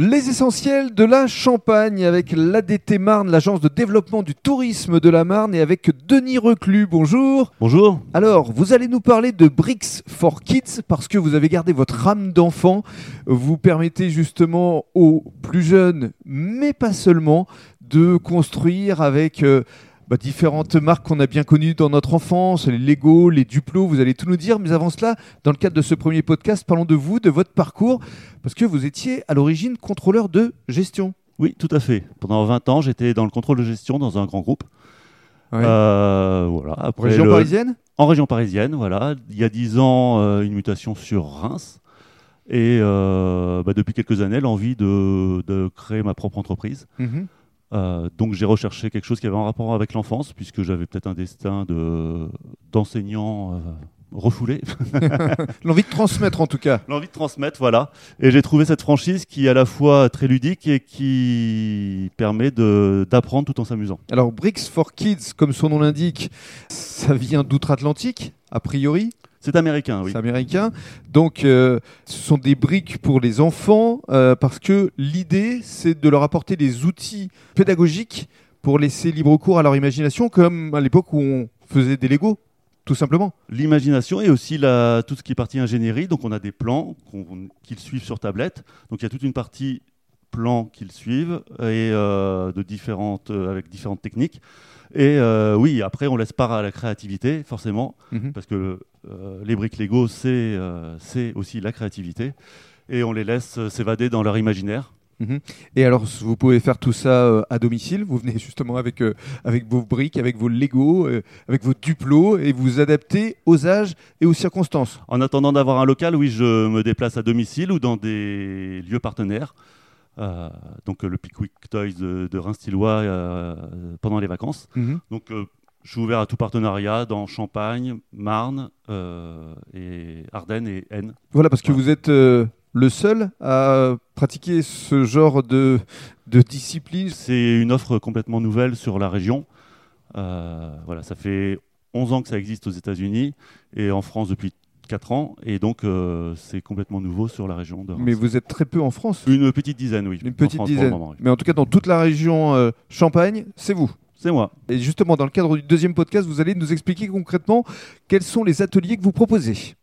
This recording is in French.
Les essentiels de la Champagne avec l'ADT Marne, l'agence de développement du tourisme de la Marne, et avec Denis Reclus. Bonjour. Bonjour. Alors, vous allez nous parler de Bricks for Kids parce que vous avez gardé votre âme d'enfant. Vous permettez justement aux plus jeunes, mais pas seulement, de construire avec. euh, bah, différentes marques qu'on a bien connues dans notre enfance, les Lego, les Duplo, vous allez tout nous dire. Mais avant cela, dans le cadre de ce premier podcast, parlons de vous, de votre parcours, parce que vous étiez à l'origine contrôleur de gestion. Oui, tout à fait. Pendant 20 ans, j'étais dans le contrôle de gestion dans un grand groupe. Ouais. Euh, voilà. Après Région le- parisienne? En région parisienne, voilà. Il y a 10 ans, euh, une mutation sur Reims. Et euh, bah, depuis quelques années, l'envie de, de créer ma propre entreprise. Mhm. Euh, donc j'ai recherché quelque chose qui avait un rapport avec l'enfance, puisque j'avais peut-être un destin de, d'enseignant euh, refoulé. L'envie de transmettre en tout cas. L'envie de transmettre, voilà. Et j'ai trouvé cette franchise qui est à la fois très ludique et qui permet d'apprendre tout en s'amusant. Alors, Bricks for Kids, comme son nom l'indique, ça vient d'outre-Atlantique, a priori. C'est américain, oui. C'est américain. Donc, euh, ce sont des briques pour les enfants euh, parce que l'idée, c'est de leur apporter des outils pédagogiques pour laisser libre cours à leur imagination, comme à l'époque où on faisait des Lego, tout simplement. L'imagination et aussi la, tout ce qui est partie ingénierie. Donc on a des plans qu'ils suivent sur tablette. Donc il y a toute une partie plans qu'ils suivent et euh, de différentes, euh, avec différentes techniques. Et euh, oui, après on laisse part à la créativité, forcément, Mhm. parce que les briques Lego, c'est c'est aussi la créativité. Et on les laisse s'évader dans leur imaginaire. Mhm. Et alors, vous pouvez faire tout ça euh, à domicile. Vous venez justement avec, euh, avec vos briques, avec vos Lego, euh, avec vos duplos, et vous adaptez aux âges et aux circonstances. En attendant d'avoir un local, oui, je me déplace à domicile ou dans des lieux partenaires. Euh, donc euh, le Pickwick Toys de, de Reims-Tillois euh, pendant les vacances. Donc euh, je suis ouvert à tout partenariat dans Champagne, Marne et Ardennes et Aisne. Voilà, parce que vous êtes le seul à pratiquer ce genre de, de discipline. C'est une offre complètement nouvelle sur la région. Voilà, ça fait 11 ans que ça existe aux États-Unis et en France depuis 4 ans. Et donc euh, c'est complètement nouveau sur la région de Reims. Mais vous êtes très peu en France. Une petite dizaine, oui. Une petite France dizaine. moment, oui. Mais en tout cas, dans toute la région euh, Champagne, c'est vous. C'est moi. Et justement, dans le cadre du deuxième podcast, vous allez nous expliquer concrètement quels sont les ateliers que vous proposez.